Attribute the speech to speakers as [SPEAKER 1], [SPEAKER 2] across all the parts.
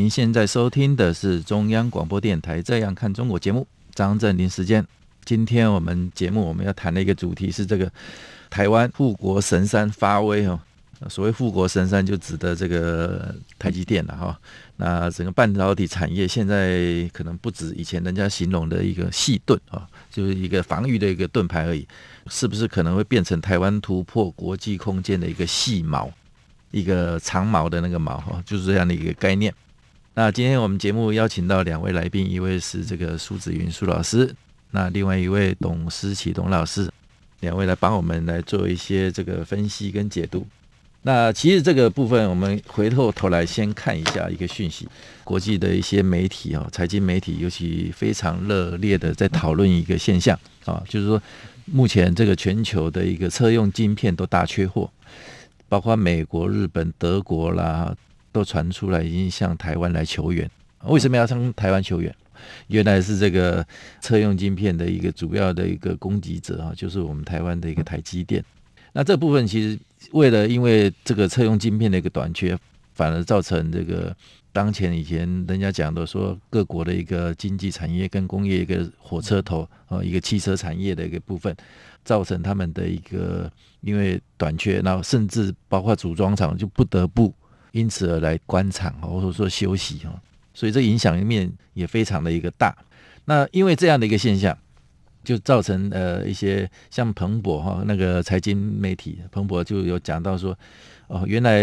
[SPEAKER 1] 您现在收听的是中央广播电台《这样看中国》节目，张正霖时间。今天我们节目我们要谈的一个主题是这个台湾护国神山发威哦。所谓护国神山，就指的这个台积电了哈。那整个半导体产业现在可能不止以前人家形容的一个细盾啊，就是一个防御的一个盾牌而已，是不是可能会变成台湾突破国际空间的一个细毛，一个长毛的那个毛哈，就是这样的一个概念。那今天我们节目邀请到两位来宾，一位是这个苏子云苏老师，那另外一位董思齐董老师，两位来帮我们来做一些这个分析跟解读。那其实这个部分，我们回过头来先看一下一个讯息，国际的一些媒体啊，财经媒体尤其非常热烈的在讨论一个现象啊，就是说目前这个全球的一个车用晶片都大缺货，包括美国、日本、德国啦。都传出来，已经向台湾来求援。为什么要向台湾求援？原来是这个车用晶片的一个主要的一个供给者啊，就是我们台湾的一个台积电。那这部分其实为了因为这个车用晶片的一个短缺，反而造成这个当前以前人家讲的说各国的一个经济产业跟工业一个火车头啊，一个汽车产业的一个部分，造成他们的一个因为短缺，然后甚至包括组装厂就不得不。因此而来关厂，或者说休息哈，所以这影响面也非常的一个大。那因为这样的一个现象，就造成呃一些像彭博哈那个财经媒体彭博就有讲到说，哦，原来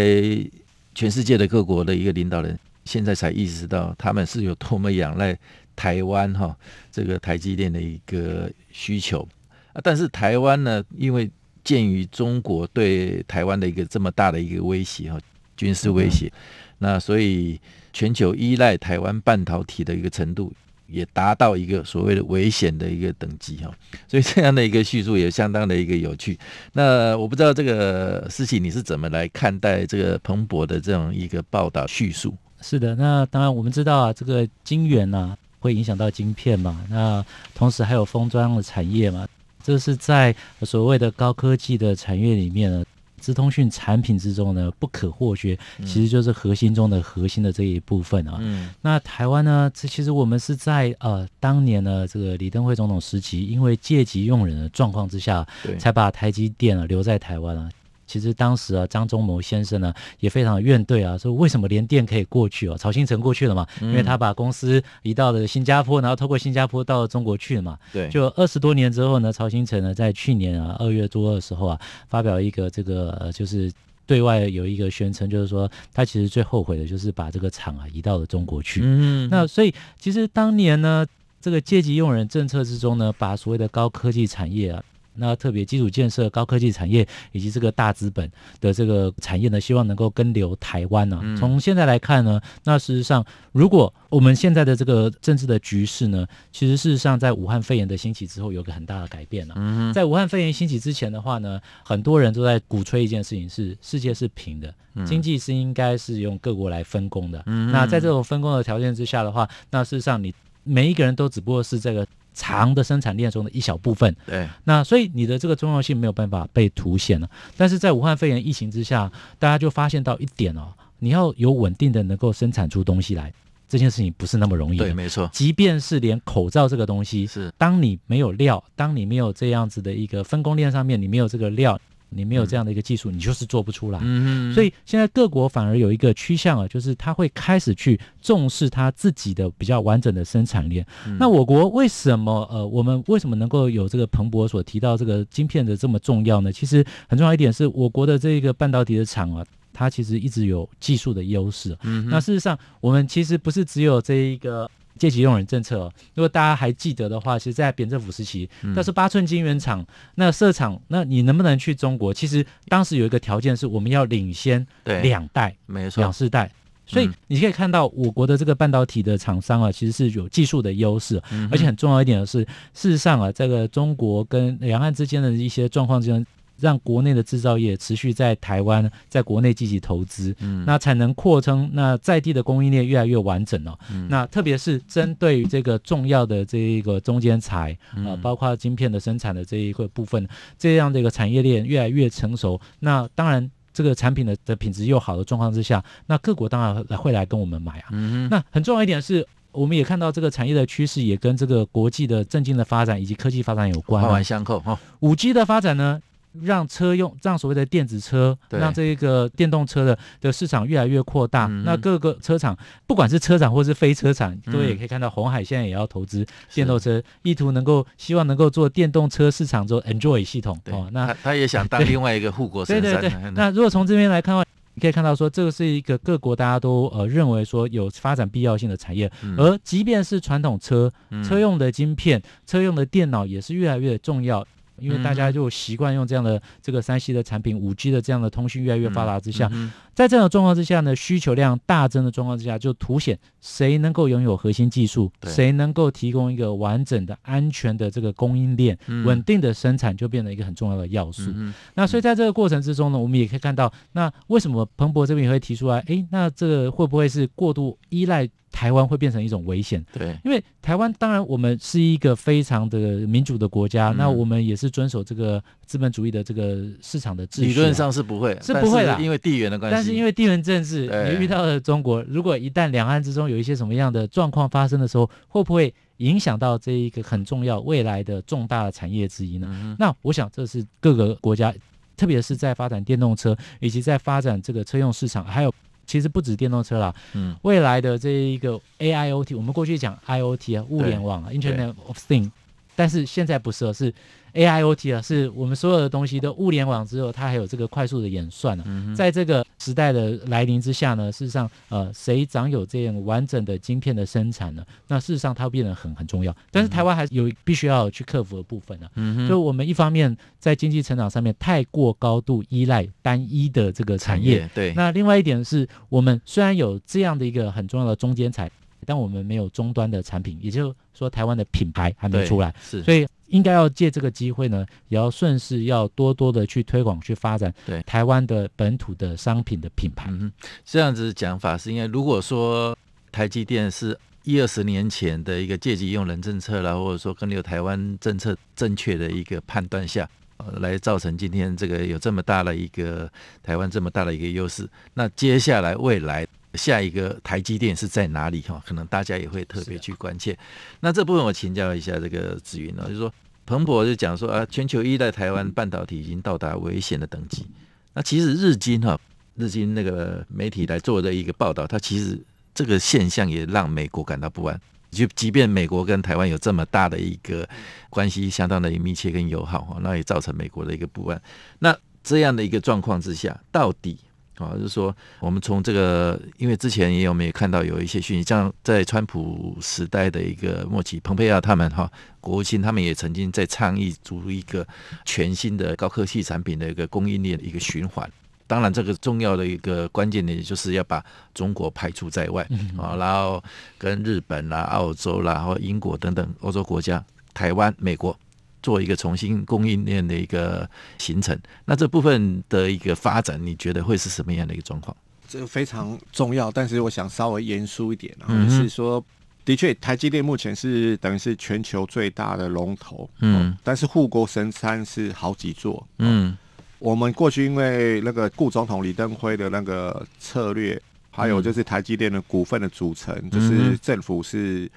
[SPEAKER 1] 全世界的各国的一个领导人现在才意识到他们是有多么仰赖台湾哈这个台积电的一个需求啊。但是台湾呢，因为鉴于中国对台湾的一个这么大的一个威胁哈。军事威胁，那所以全球依赖台湾半导体的一个程度也达到一个所谓的危险的一个等级哈，所以这样的一个叙述也相当的一个有趣。那我不知道这个事情你是怎么来看待这个彭博的这样一个报道叙述？
[SPEAKER 2] 是的，那当然我们知道啊，这个晶圆呐会影响到晶片嘛，那同时还有封装的产业嘛，这是在所谓的高科技的产业里面呢。资通讯产品之中呢，不可或缺，其实就是核心中的核心的这一部分啊。嗯，那台湾呢，这其实我们是在呃当年呢，这个李登辉总统时期，因为借机用人的状况之下，才把台积电啊留在台湾啊。其实当时啊，张忠谋先生呢也非常怨怼啊，说为什么联电可以过去哦，曹新成过去了嘛，因为他把公司移到了新加坡，然后透过新加坡到了中国去了嘛。对，就二十多年之后呢，曹新成呢在去年啊二月多的时候啊，发表一个这个呃就是对外有一个宣称，就是说他其实最后悔的就是把这个厂啊移到了中国去。嗯，那所以其实当年呢，这个借机用人政策之中呢，把所谓的高科技产业啊。那特别基础建设、高科技产业以及这个大资本的这个产业呢，希望能够跟留台湾呢、啊。从现在来看呢，那事实上，如果我们现在的这个政治的局势呢，其实事实上在武汉肺炎的兴起之后，有个很大的改变了、啊。在武汉肺炎兴起之前的话呢，很多人都在鼓吹一件事情：是世界是平的，经济是应该是用各国来分工的。那在这种分工的条件之下的话，那事实上你每一个人都只不过是这个。长的生产链中的一小部分，对，那所以你的这个重要性没有办法被凸显了。但是在武汉肺炎疫情之下，大家就发现到一点哦，你要有稳定的能够生产出东西来，这件事情不是那么容易的。对，没错。即便是连口罩这个东西，是当你没有料，当你没有这样子的一个分工链上面，你没有这个料。你没有这样的一个技术，嗯、你就是做不出来。嗯，所以现在各国反而有一个趋向啊，就是他会开始去重视他自己的比较完整的生产链。嗯、那我国为什么呃，我们为什么能够有这个彭博所提到这个晶片的这么重要呢？其实很重要一点是我国的这个半导体的厂啊，它其实一直有技术的优势。嗯，那事实上我们其实不是只有这一个。借机用人政策，如果大家还记得的话，其实，在扁政府时期，那是八寸晶圆厂，那设厂，那你能不能去中国？其实当时有一个条件是，我们要领先两代，没错，两世代。所以你可以看到我国的这个半导体的厂商啊，其实是有技术的优势，而且很重要一点的是，事实上啊，这个中国跟两岸之间的一些状况之间。让国内的制造业持续在台湾，在国内积极投资，嗯，那才能扩充，那在地的供应链越来越完整了，哦。嗯，那特别是针对于这个重要的这一个中间材啊，包括晶片的生产的这一个部分，这样的一个产业链越来越成熟。那当然，这个产品的的品质又好的状况之下，那各国当然会来跟我们买啊。嗯，那很重要一点是，我们也看到这个产业的趋势也跟这个国际的政经的发展以及科技发展有关，
[SPEAKER 1] 环环相扣哈。
[SPEAKER 2] 五 G 的发展呢？让车用，让所谓的电子车，让这个电动车的的市场越来越扩大。嗯、那各个车厂，不管是车厂或是非车厂，各、嗯、位也可以看到，红海现在也要投资电动车，意图能够希望能够做电动车市场做 Enjoy 系统。哦，那他，
[SPEAKER 1] 他也想当 另外一个护国神山。
[SPEAKER 2] 对对 对。那如果从这边来看的话，你可以看到说，这个是一个各国大家都呃认为说有发展必要性的产业，嗯、而即便是传统车，车用的晶片、车用的电脑也是越来越重要。因为大家就习惯用这样的这个三 C 的产品，五 G 的这样的通讯越来越发达之下，在这样的状况之下呢，需求量大增的状况之下，就凸显谁能够拥有核心技术，谁能够提供一个完整的、安全的这个供应链、稳定的生产，就变成一个很重要的要素。那所以在这个过程之中呢，我们也可以看到，那为什么彭博这边也会提出来？诶，那这个会不会是过度依赖？台湾会变成一种危险，
[SPEAKER 1] 对，
[SPEAKER 2] 因为台湾当然我们是一个非常的民主的国家，嗯、那我们也是遵守这个资本主义的这个市场的秩序、啊，
[SPEAKER 1] 理论上是不会，
[SPEAKER 2] 是不会的，
[SPEAKER 1] 因为地缘的关系。
[SPEAKER 2] 但是因为地缘政治，你遇到了中国，如果一旦两岸之中有一些什么样的状况发生的时候，会不会影响到这一个很重要未来的重大的产业之一呢？嗯、那我想这是各个国家，特别是在发展电动车以及在发展这个车用市场，还有。其实不止电动车啦，嗯，未来的这一个 AIoT，我们过去讲 IoT 啊，物联网啊，Internet of Things，但是现在不是了，是。AIoT 啊，是我们所有的东西都物联网之后，它还有这个快速的演算呢、啊。嗯、在这个时代的来临之下呢，事实上，呃，谁掌有这样完整的晶片的生产呢？那事实上，它会变得很很重要。但是台湾还是有必须要去克服的部分呢、啊。嗯哼。就我们一方面在经济成长上面太过高度依赖单一的这个产业，
[SPEAKER 1] 产业对。
[SPEAKER 2] 那另外一点是我们虽然有这样的一个很重要的中间材，但我们没有终端的产品，也就是说，台湾的品牌还没出来。
[SPEAKER 1] 是。
[SPEAKER 2] 所以。应该要借这个机会呢，也要顺势要多多的去推广、去发展对台湾的本土的商品的品牌。
[SPEAKER 1] 嗯，这样子讲法是因为，如果说台积电是一二十年前的一个借机用人政策啦，或者说跟有台湾政策正确的一个判断下，呃，来造成今天这个有这么大的一个台湾这么大的一个优势，那接下来未来。下一个台积电是在哪里哈？可能大家也会特别去关切。啊、那这部分我请教一下这个子云呢，就是说彭博就讲说啊，全球依赖台湾半导体已经到达危险的等级。那其实日经哈，日经那个媒体来做的一个报道，它其实这个现象也让美国感到不安。就即便美国跟台湾有这么大的一个关系，相当的密切跟友好哈，那也造成美国的一个不安。那这样的一个状况之下，到底？啊，就是说，我们从这个，因为之前也有没有看到有一些讯息，像在川普时代的一个末期，蓬佩奥他们哈，国务卿他们也曾经在倡议组一个全新的高科技产品的一个供应链的一个循环。当然，这个重要的一个关键点就是要把中国排除在外啊，然后跟日本啦、澳洲啦、或英国等等欧洲国家、台湾、美国。做一个重新供应链的一个形成，那这部分的一个发展，你觉得会是什么样的一个状况？
[SPEAKER 3] 这个非常重要，但是我想稍微严肃一点，嗯，是说，的确，台积电目前是等于是全球最大的龙头，嗯，但是护国神山是好几座，嗯，我们过去因为那个顾总统李登辉的那个策略，还有就是台积电的股份的组成，就是政府是。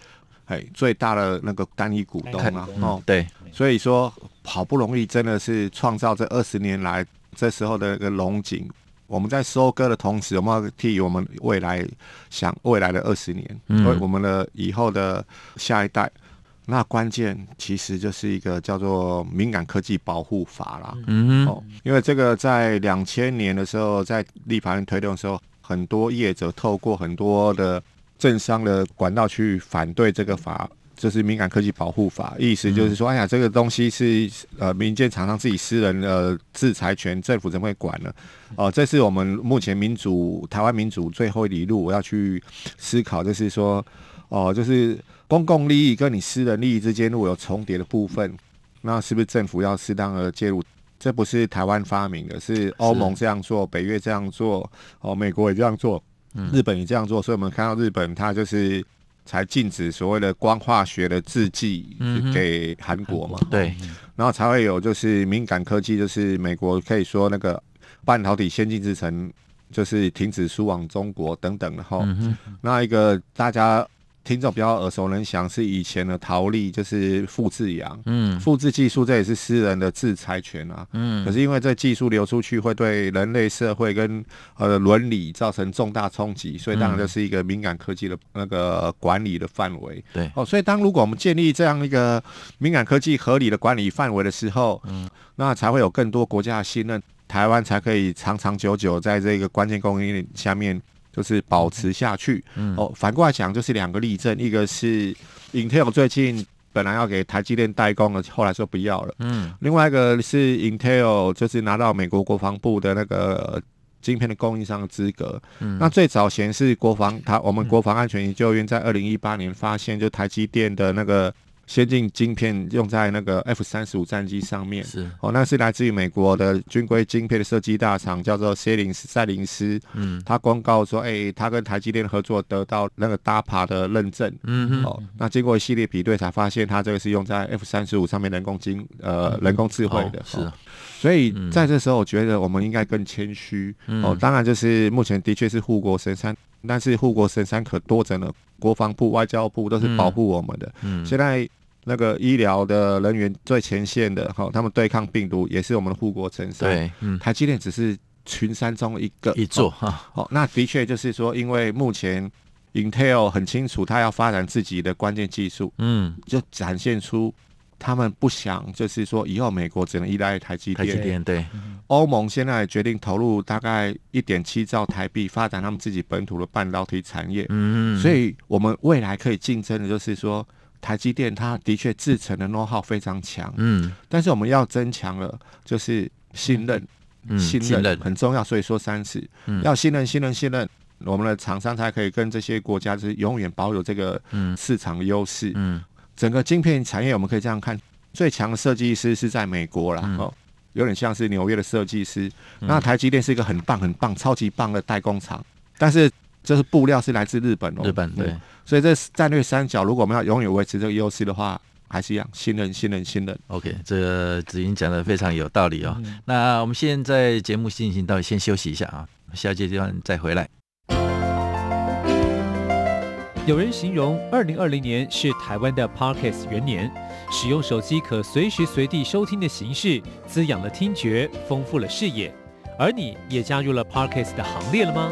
[SPEAKER 3] 哎，最大的那个单一股东啊，哦，
[SPEAKER 1] 对，
[SPEAKER 3] 所以说好不容易真的是创造这二十年来这时候的一个龙井。我们在收割的同时，我们要替我们未来想未来的二十年，为我们的以后的下一代。那关键其实就是一个叫做敏感科技保护法啦。嗯哦，因为这个在两千年的时候，在立法院推动的时候，很多业者透过很多的。政商的管道去反对这个法，就是敏感科技保护法，意思就是说，哎呀，这个东西是呃民间厂商自己私人的制裁权，政府怎么会管呢？哦、呃，这是我们目前民主台湾民主最后一里路，我要去思考，就是说，哦、呃，就是公共利益跟你私人利益之间如果有重叠的部分，那是不是政府要适当的介入？这不是台湾发明的，是欧盟这样做，北约这样做，哦、呃，美国也这样做，日本也这样做，所以我们看到日本它就是。才禁止所谓的光化学的制剂给韩国嘛？
[SPEAKER 1] 对，
[SPEAKER 3] 然后才会有就是敏感科技，就是美国可以说那个半导体先进制程，就是停止输往中国等等的哈。那一个大家。听众比较耳熟能详，是以前的陶粒，就是复制羊，嗯，复制技术这也是私人的制裁权啊，嗯，可是因为这技术流出去会对人类社会跟呃伦理造成重大冲击，所以当然就是一个敏感科技的那个管理的范围，对，哦，所以当如果我们建立这样一个敏感科技合理的管理范围的时候，嗯，那才会有更多国家的信任，台湾才可以长长久久在这个关键供应链下面。就是保持下去。嗯，哦，反过来讲，就是两个例证，一个是 Intel 最近本来要给台积电代工的，后来说不要了。嗯，另外一个是 Intel 就是拿到美国国防部的那个晶片的供应商的资格。嗯，那最早显示国防，他我们国防安全研究院在二零一八年发现，就台积电的那个。先进晶片用在那个 F 三十五战机上面，是哦，那是来自于美国的军规晶片的设计大厂，叫做赛灵思赛灵斯。嗯，他公告说，哎、欸，他跟台积电合作得到那个 DARPA 的认证。嗯哼哦，那经过一系列比对，才发现他这个是用在 F 三十五上面人工晶呃人工智慧的。哦、是、哦，所以在这时候，我觉得我们应该更谦虚。嗯、哦，当然就是目前的确是护国神山，但是护国神山可多着呢。国防部、外交部都是保护我们的。嗯，现在。那个医疗的人员最前线的哈，他们对抗病毒也是我们的护国神山。对，嗯，台积电只是群山中一个
[SPEAKER 1] 一座哈。
[SPEAKER 3] 好，那的确就是说，因为目前 Intel 很清楚，他要发展自己的关键技术，嗯，就展现出他们不想，就是说以后美国只能依赖台积电。台积电对。欧盟现在决定投入大概一点七兆台币发展他们自己本土的半导体产业。嗯，所以我们未来可以竞争的就是说。台积电它的确制成的 know-how 非常强，嗯，但是我们要增强了，就是信任，嗯、信任很重要，所以说三次，嗯、要信任，信任，信任，我们的厂商才可以跟这些国家是永远保有这个市场的优势，嗯，整个晶片产业我们可以这样看，最强的设计师是在美国啦，哦，有点像是纽约的设计师，那台积电是一个很棒、很棒、超级棒的代工厂，但是。这是布料是来自日本哦，
[SPEAKER 1] 日本对，
[SPEAKER 3] 所以这战略三角，如果我们要永远维持这个优势的话，还是一样信任、信任、信任。
[SPEAKER 1] OK，这个子英讲的非常有道理哦。嗯、那我们现在节目进行到先休息一下啊，下阶段再回来。
[SPEAKER 4] 有人形容二零二零年是台湾的 Podcast 元年，使用手机可随时随地收听的形式，滋养了听觉，丰富了视野。而你也加入了 Podcast 的行列了吗？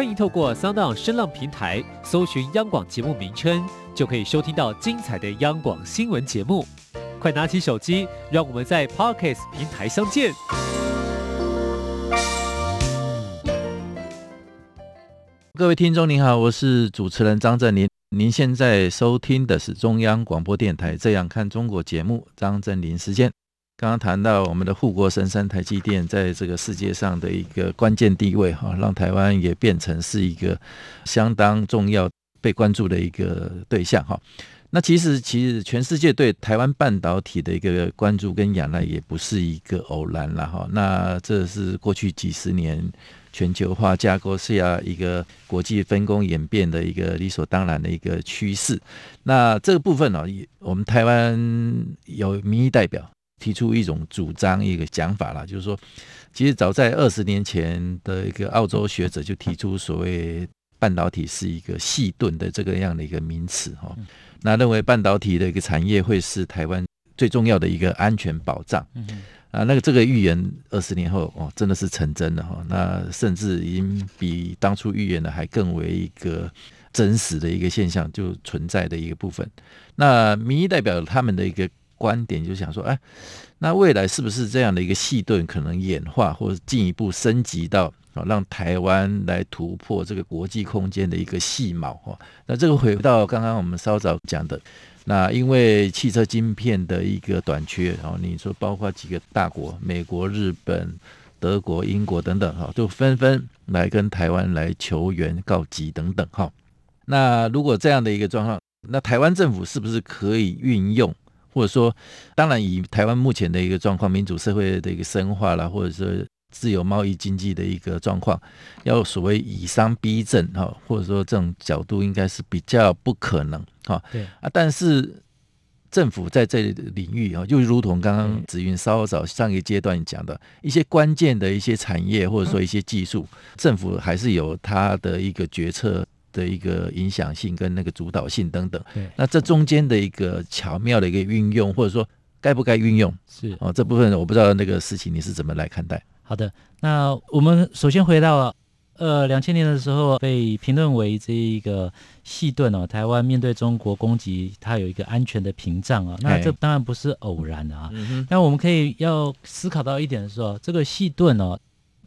[SPEAKER 4] 欢迎透过 Sound 声浪平台搜寻央广节目名称，就可以收听到精彩的央广新闻节目。快拿起手机，让我们在 Podcast 平台相见。
[SPEAKER 1] 各位听众您好，我是主持人张振林。您现在收听的是中央广播电台《这样看中国》节目，张振林时间。刚刚谈到我们的护国神山台积电在这个世界上的一个关键地位，哈，让台湾也变成是一个相当重要被关注的一个对象，哈。那其实，其实全世界对台湾半导体的一个关注跟仰赖也不是一个偶然了哈。那这是过去几十年全球化架构下一个国际分工演变的一个理所当然的一个趋势。那这个部分呢，我们台湾有民意代表提出一种主张，一个讲法啦，就是说，其实早在二十年前的一个澳洲学者就提出所谓半导体是一个细盾的这个样的一个名词哈。那认为半导体的一个产业会是台湾最重要的一个安全保障。啊，那个这个预言二十年后哦，真的是成真了哈。那甚至已经比当初预言的还更为一个真实的一个现象，就存在的一个部分。那民意代表他们的一个观点，就想说，哎，那未来是不是这样的一个细盾可能演化，或者进一步升级到啊，让台湾来突破这个国际空间的一个细毛哈？那这个回到刚刚我们稍早讲的。那因为汽车晶片的一个短缺，然后你说包括几个大国，美国、日本、德国、英国等等，哈，就纷纷来跟台湾来求援告急等等，哈。那如果这样的一个状况，那台湾政府是不是可以运用，或者说，当然以台湾目前的一个状况，民主社会的一个深化啦，或者说自由贸易经济的一个状况，要所谓以商逼政，哈，或者说这种角度应该是比较不可能。哈，对。啊，但是政府在这领域啊，就如同刚刚子云稍早上一个阶段讲的一些关键的一些产业或者说一些技术，政府还是有它的一个决策的一个影响性跟那个主导性等等。对，那这中间的一个巧妙的一个运用，或者说该不该运用，是哦，这部分我不知道那个事情你是怎么来看待？
[SPEAKER 2] 好的，那我们首先回到。呃，两千年的时候被评论为这一个细盾哦，台湾面对中国攻击，它有一个安全的屏障啊。那这当然不是偶然的啊。嗯、但我们可以要思考到一点的是说，这个细盾哦。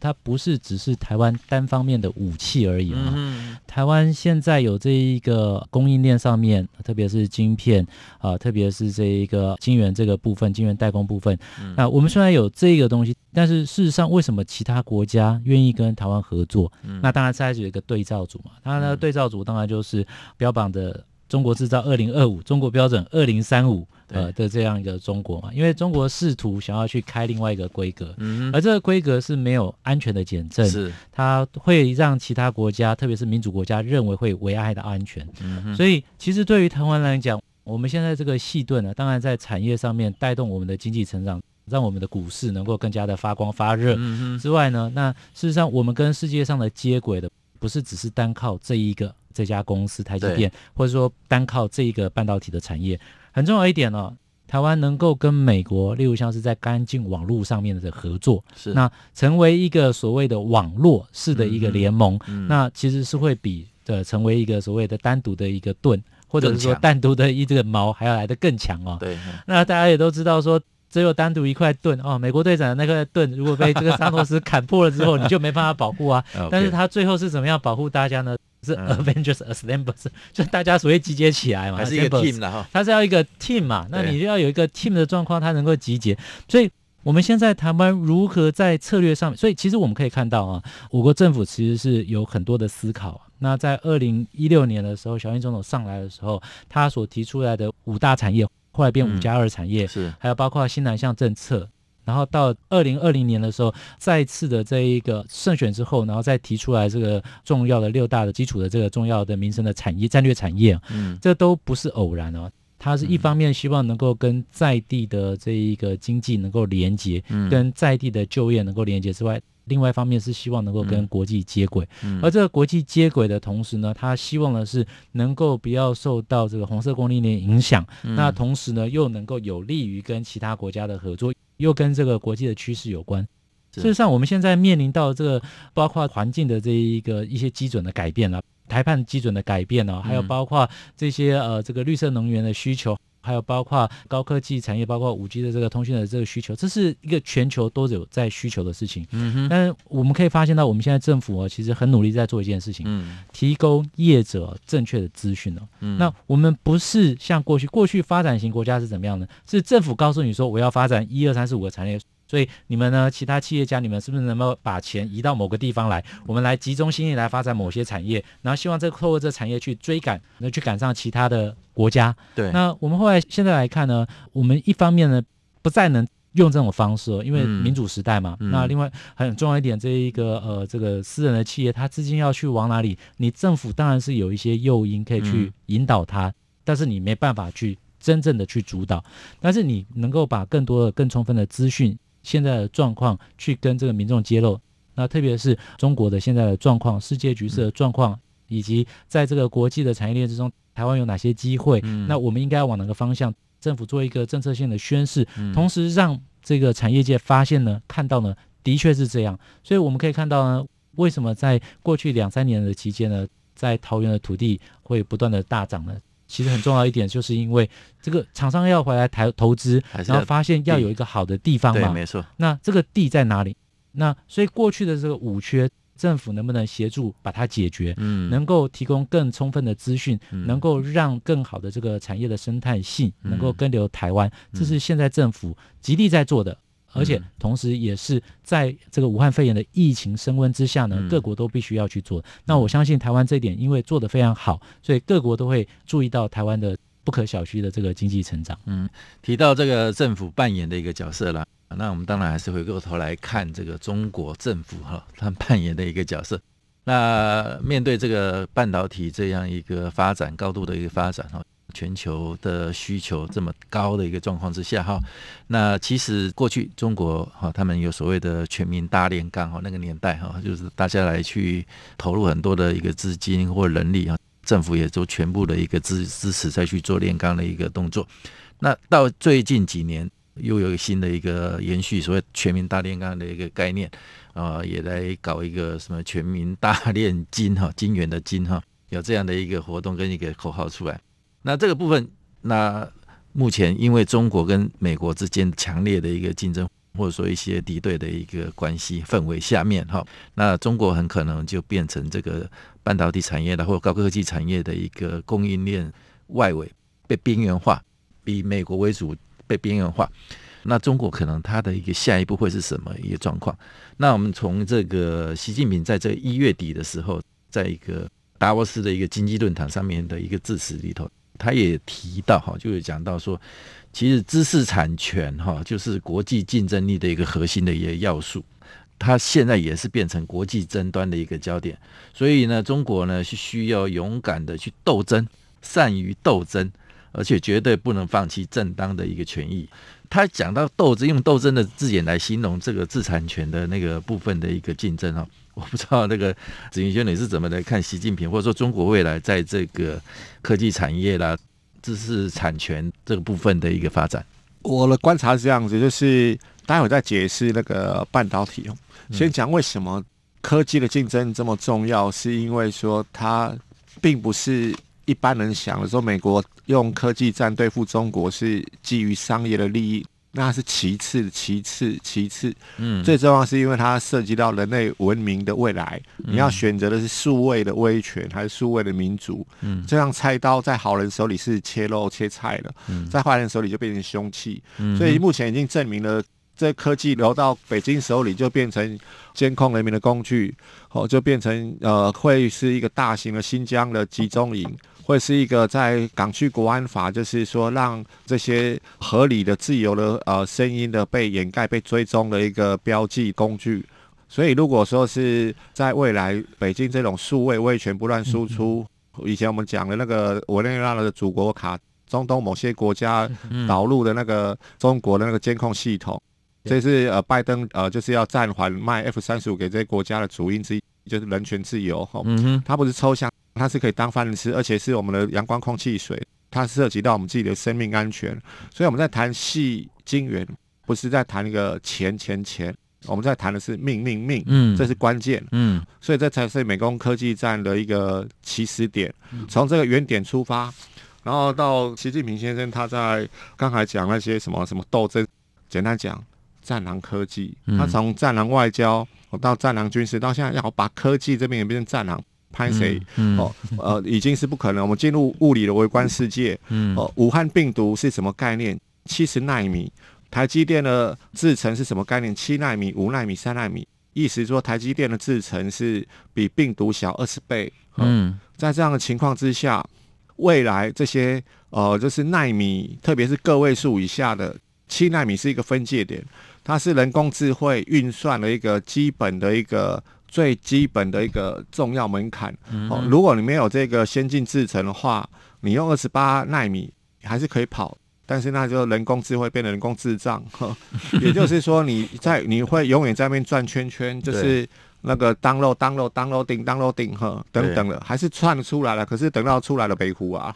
[SPEAKER 2] 它不是只是台湾单方面的武器而已啊！嗯、台湾现在有这一个供应链上面，特别是晶片啊，特别是这一个晶圆这个部分，晶圆代工部分。嗯、那我们虽然有这个东西，但是事实上，为什么其他国家愿意跟台湾合作？嗯、那当然是有一个对照组嘛。它的对照组当然就是标榜的。中国制造二零二五，中国标准二零三五，呃的这样一个中国嘛，因为中国试图想要去开另外一个规格，嗯，而这个规格是没有安全的减震，是。它会让其他国家，特别是民主国家认为会危害到安全，嗯，所以其实对于台湾来讲，我们现在这个细盾呢，当然在产业上面带动我们的经济成长，让我们的股市能够更加的发光发热，嗯，之外呢，那事实上我们跟世界上的接轨的不是只是单靠这一个。这家公司台积电，或者说单靠这一个半导体的产业，很重要一点呢、哦。台湾能够跟美国，例如像是在干净网络上面的合作，是。那成为一个所谓的网络式的一个联盟，嗯嗯、那其实是会比的成为一个所谓的单独的一个盾，或者是说单独的一这个矛还要来得更强哦。对，那大家也都知道说，只有单独一块盾哦，美国队长的那个盾如果被这个沙诺斯砍破了之后，你就没办法保护啊。但是他最后是怎么样保护大家呢？是 Avengers Assemble，就大家所谓集结起来嘛，
[SPEAKER 1] 还是一个 team 的哈，
[SPEAKER 2] 它是要一个 team 嘛，那你就要有一个 team 的状况，它能够集结。所以我们现在台湾如何在策略上面，所以其实我们可以看到啊，我国政府其实是有很多的思考。那在二零一六年的时候，小英总统上来的时候，他所提出来的五大产业，后来变五加二产业，是还有包括新南向政策。然后到二零二零年的时候，再次的这一个胜选之后，然后再提出来这个重要的六大的基础的这个重要的民生的产业战略产业，嗯，这都不是偶然哦。它是一方面希望能够跟在地的这一个经济能够连接，嗯，跟在地的就业能够连接之外。另外一方面是希望能够跟国际接轨，而这个国际接轨的同时呢，他希望的是能够不要受到这个红色供应链影响，嗯、那同时呢又能够有利于跟其他国家的合作，又跟这个国际的趋势有关。事实上，我们现在面临到这个包括环境的这一个一些基准的改变了，台判基准的改变了，还有包括这些呃这个绿色能源的需求。还有包括高科技产业，包括五 G 的这个通讯的这个需求，这是一个全球都有在需求的事情。嗯哼。但是我们可以发现到，我们现在政府啊，其实很努力在做一件事情，嗯，提供业者正确的资讯哦。嗯。那我们不是像过去，过去发展型国家是怎么样呢？是政府告诉你说，我要发展一二三四五个产业。所以你们呢？其他企业家，你们是不是能够把钱移到某个地方来？我们来集中心力来发展某些产业，然后希望这透过这产业去追赶，那去赶上其他的国家。对。那我们后来现在来看呢，我们一方面呢不再能用这种方式，因为民主时代嘛。嗯、那另外很重要一点，这一个呃这个私人的企业，它资金要去往哪里？你政府当然是有一些诱因可以去引导它，嗯、但是你没办法去真正的去主导。但是你能够把更多的、更充分的资讯。现在的状况去跟这个民众揭露，那特别是中国的现在的状况、世界局势的状况，以及在这个国际的产业链之中，台湾有哪些机会？那我们应该往哪个方向？政府做一个政策性的宣示，
[SPEAKER 1] 嗯、
[SPEAKER 2] 同时让这个产业界发现呢，看到呢，的确是这样。所以我们可以看到呢，为什么在过去两三年的期间呢，在桃园的土地会不断的大涨呢？其实很重要一点，就是因为这个厂商要回来台投资，然后发现要有一个好的地方嘛。
[SPEAKER 1] 对，没错。
[SPEAKER 2] 那这个地在哪里？那所以过去的这个五缺。政府能不能协助把它解决？嗯，能够提供更充分的资讯，嗯、能够让更好的这个产业的生态系能够跟留台湾，嗯、这是现在政府极力在做的，嗯、而且同时也是在这个武汉肺炎的疫情升温之下呢，嗯、各国都必须要去做。那我相信台湾这一点，因为做得非常好，所以各国都会注意到台湾的不可小觑的这个经济成长。
[SPEAKER 1] 嗯，提到这个政府扮演的一个角色了。那我们当然还是回过头来看这个中国政府哈，他扮演的一个角色。那面对这个半导体这样一个发展高度的一个发展哈，全球的需求这么高的一个状况之下哈，那其实过去中国哈，他们有所谓的全民大炼钢哈，那个年代哈，就是大家来去投入很多的一个资金或人力啊，政府也都全部的一个支支持再去做炼钢的一个动作。那到最近几年。又有新的一个延续，所谓全民大炼钢的一个概念，啊、也来搞一个什么全民大炼金哈，金元的金哈，有这样的一个活动跟一个口号出来。那这个部分，那目前因为中国跟美国之间强烈的一个竞争，或者说一些敌对的一个关系氛围下面哈，那中国很可能就变成这个半导体产业的或高科技产业的一个供应链外围被边缘化，以美国为主。被边缘化，那中国可能它的一个下一步会是什么一个状况？那我们从这个习近平在这一月底的时候，在一个达沃斯的一个经济论坛上面的一个致辞里头，他也提到哈，就是讲到说，其实知识产权哈，就是国际竞争力的一个核心的一个要素，它现在也是变成国际争端的一个焦点。所以呢，中国呢是需要勇敢的去斗争，善于斗争。而且绝对不能放弃正当的一个权益。他讲到斗争，用斗争的字眼来形容这个知识产权的那个部分的一个竞争哈，我不知道那个子云兄你是怎么来看习近平，或者说中国未来在这个科技产业啦、知识产权这个部分的一个发展？
[SPEAKER 3] 我的观察是这样子，就是待会再解释那个半导体哦。先讲为什么科技的竞争这么重要，是因为说它并不是。一般人想的说，美国用科技战对付中国是基于商业的利益，那是其次，其次，其次。嗯，最重要是因为它涉及到人类文明的未来，你要选择的是数位的威权还是数位的民主？嗯，这样菜刀在好人手里是切肉切菜了，在坏人手里就变成凶器。嗯所以目前已经证明了。这科技流到北京手里，就变成监控人民的工具，哦，就变成呃，会是一个大型的新疆的集中营，会是一个在港区国安法，就是说让这些合理的、自由的呃声音的被掩盖、被追踪的一个标记工具。所以，如果说是在未来北京这种数位威权不断输出，以前我们讲的那个委内瑞拉的祖国卡，中东某些国家导入的那个中国的那个监控系统。这是呃，拜登呃，就是要暂缓卖 F 三十五给这些国家的主因之一，就是人权自由哈。嗯哼，它不是抽象，它是可以当饭吃，而且是我们的阳光、空气、水，它涉及到我们自己的生命安全。所以我们在谈细金元，不是在谈一个钱钱钱，我们在谈的是命命命，嗯，这是关键，嗯，所以这才是美工科技站的一个起始点，从这个原点出发，然后到习近平先生他在刚才讲那些什么什么斗争，简单讲。战狼科技，他从战狼外交，到战狼军事，到现在要把科技这边也变成战狼，拍谁？哦，呃，已经是不可能。我们进入物理的微观世界。哦，武汉病毒是什么概念？七十纳米，台积电的制程是什么概念？七纳米、五纳米、三纳米，意思说台积电的制程是比病毒小二十倍。嗯，在这样的情况之下，未来这些呃，就是纳米，特别是个位数以下的七纳米是一个分界点。它是人工智慧运算的一个基本的一个最基本的一个重要门槛。哦，如果你没有这个先进制程的话，你用二十八纳米还是可以跑，但是那就人工智慧变成人工智障。也就是说，你在你会永远在那边转圈圈，就是那个 download download downloading downloading 哈等等的，还是串出来了。可是等到出来了北湖啊，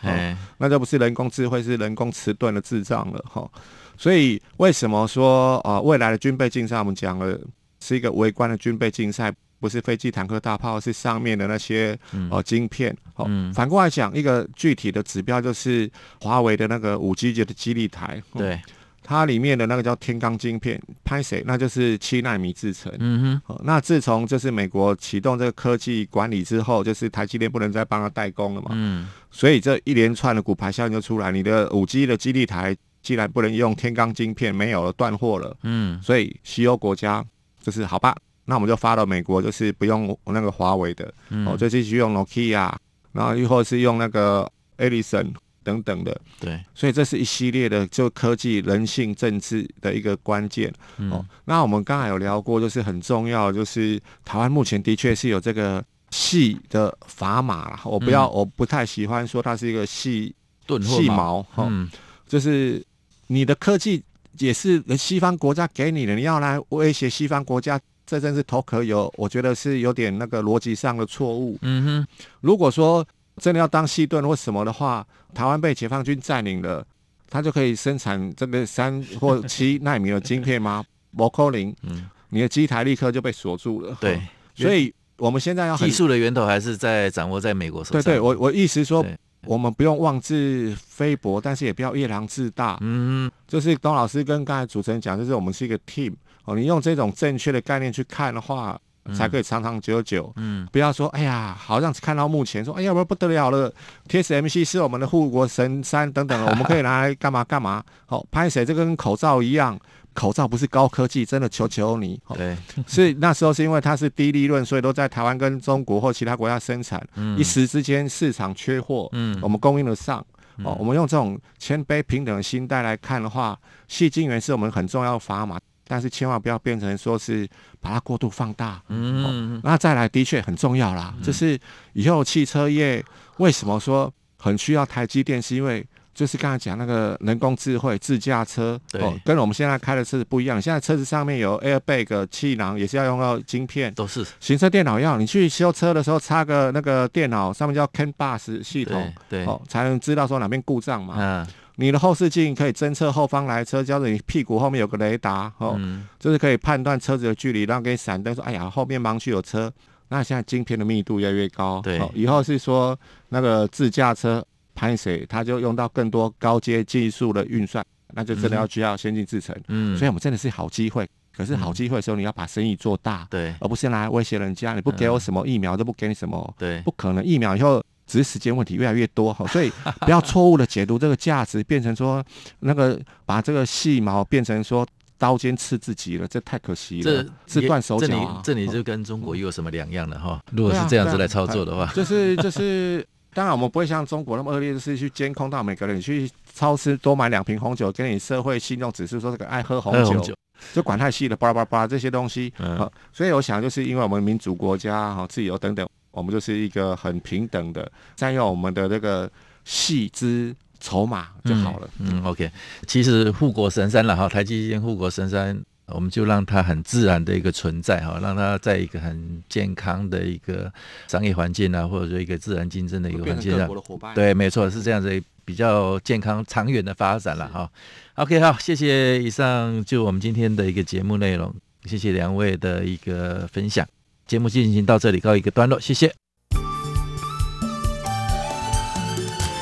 [SPEAKER 3] 那就不是人工智慧，是人工迟钝的智障了哈。所以为什么说啊，未来的军备竞赛，我们讲了是一个微观的军备竞赛，不是飞机、坦克、大炮，是上面的那些哦晶片。哦，反过来讲，一个具体的指标就是华为的那个五 G 的基地台。
[SPEAKER 1] 对。
[SPEAKER 3] 它里面的那个叫天罡晶片，拍谁？那就是七纳米制程。
[SPEAKER 1] 嗯哼。
[SPEAKER 3] 那自从就是美国启动这个科技管理之后，就是台积电不能再帮他代工了嘛。
[SPEAKER 1] 嗯。
[SPEAKER 3] 所以这一连串的骨牌效应就出来，你的五 G 的基地台既然不能用天罡晶片，没有了断货了。
[SPEAKER 1] 嗯。
[SPEAKER 3] 所以西欧国家就是好吧，那我们就发到美国，就是不用那个华为的，
[SPEAKER 1] 嗯、
[SPEAKER 3] 哦，就继续用 Nokia，然后又或是用那个 Ericsson。等等的，
[SPEAKER 1] 对，
[SPEAKER 3] 所以这是一系列的就科技、人性、政治的一个关键、
[SPEAKER 1] 嗯、
[SPEAKER 3] 哦。那我们刚才有聊过，就是很重要，就是台湾目前的确是有这个细的砝码，我不要，嗯、我不太喜欢说它是一个细细毛
[SPEAKER 1] 嗯、
[SPEAKER 3] 就是你的科技也是西方国家给你的，你要来威胁西方国家，这真是头壳有，我觉得是有点那个逻辑上的错误。
[SPEAKER 1] 嗯哼，
[SPEAKER 3] 如果说。真的要当西顿或什么的话，台湾被解放军占领了，他就可以生产这个三或七纳米的晶片吗？不可能，
[SPEAKER 1] 嗯，
[SPEAKER 3] 你的机台立刻就被锁住了。
[SPEAKER 1] 对，
[SPEAKER 3] 所以我们现在要
[SPEAKER 1] 技术的源头还是在掌握在美国手上。
[SPEAKER 3] 对对，我我意思说，我们不用妄自菲薄，但是也不要夜郎自大。
[SPEAKER 1] 嗯，
[SPEAKER 3] 就是董老师跟刚才主持人讲，就是我们是一个 team 哦，你用这种正确的概念去看的话。才可以长长久久。
[SPEAKER 1] 嗯，
[SPEAKER 3] 不要说，哎呀，好像看到目前说，哎呀，不不得了了，TSMC 是我们的护国神山等等，我们可以拿来干嘛干嘛。好，拍谁？这跟口罩一样，口罩不是高科技，真的求求你。
[SPEAKER 1] 对，
[SPEAKER 3] 是那时候是因为它是低利润，所以都在台湾跟中国或其他国家生产。
[SPEAKER 1] 嗯，
[SPEAKER 3] 一时之间市场缺货，
[SPEAKER 1] 嗯，
[SPEAKER 3] 我们供应得上。哦，我们用这种谦卑平等的心态来看的话，矽晶圆是我们很重要的砝码。但是千万不要变成说是把它过度放大，
[SPEAKER 1] 嗯，
[SPEAKER 3] 哦，那再来的确很重要啦，就是以后汽车业为什么说很需要台积电，是因为就是刚才讲那个人工智慧自驾车，
[SPEAKER 1] 对，
[SPEAKER 3] 哦，跟我们现在开的车子不一样。现在车子上面有 airbag 气囊，也是要用到晶片，
[SPEAKER 1] 都是
[SPEAKER 3] 行车电脑要你去修车的时候插个那个电脑，上面叫 CAN bus 系统，
[SPEAKER 1] 对，对
[SPEAKER 3] 哦，才能知道说哪边故障嘛，
[SPEAKER 1] 嗯。
[SPEAKER 3] 你的后视镜可以侦测后方来车，叫做你屁股后面有个雷达，哦，
[SPEAKER 1] 嗯、
[SPEAKER 3] 就是可以判断车子的距离，然后给你闪灯说，哎呀，后面盲区有车。那现在晶片的密度越来越高，
[SPEAKER 1] 对，
[SPEAKER 3] 以后是说那个自驾车拍谁，它就用到更多高阶技术的运算，那就真的要需要先进制程。
[SPEAKER 1] 嗯，
[SPEAKER 3] 所以我们真的是好机会，可是好机会的时候，你要把生意做大，
[SPEAKER 1] 对，
[SPEAKER 3] 而不是来威胁人家。你不给我什么疫苗，就不给你什么，
[SPEAKER 1] 对，
[SPEAKER 3] 不可能疫苗以后。只是时间问题，越来越多哈，所以不要错误的解读这个价值，变成说那个把这个细毛变成说刀尖刺自己了，这太可惜了，自断手脚。
[SPEAKER 1] 这里这里就跟中国又有什么两样了哈？如果是这样子来操作的话，
[SPEAKER 3] 就是就是，当然我们不会像中国那么恶劣，就是去监控到每个人，你去超市多买两瓶红酒，给你社会信用指数，说这个爱喝红酒，就管太细了，巴拉巴拉这些东西。嗯，所以我想就是因为我们民主国家哈，自由等等。我们就是一个很平等的，占用我们的这个细之筹码就好了。
[SPEAKER 1] 嗯，嗯，OK。其实护国神山了哈，台积电护国神山，我们就让它很自然的一个存在哈，让它在一个很健康的一个商业环境啊，或者说一个自然竞争的一个环境上，对，没错，是这样子比较健康长远的发展了哈。OK，好，谢谢以上就我们今天的一个节目内容，谢谢两位的一个分享。节目进行到这里告一个段落，谢谢。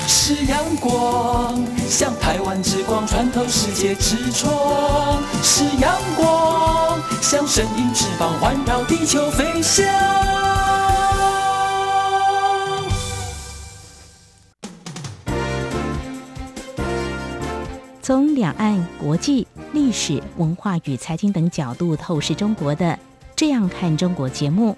[SPEAKER 5] 是阳光，像台湾之光穿透世界之窗；是阳光，像神鹰翅膀环绕地球飞翔。
[SPEAKER 6] 从两岸、国际、历史文化与财经等角度透视中国的。这样看中国节目，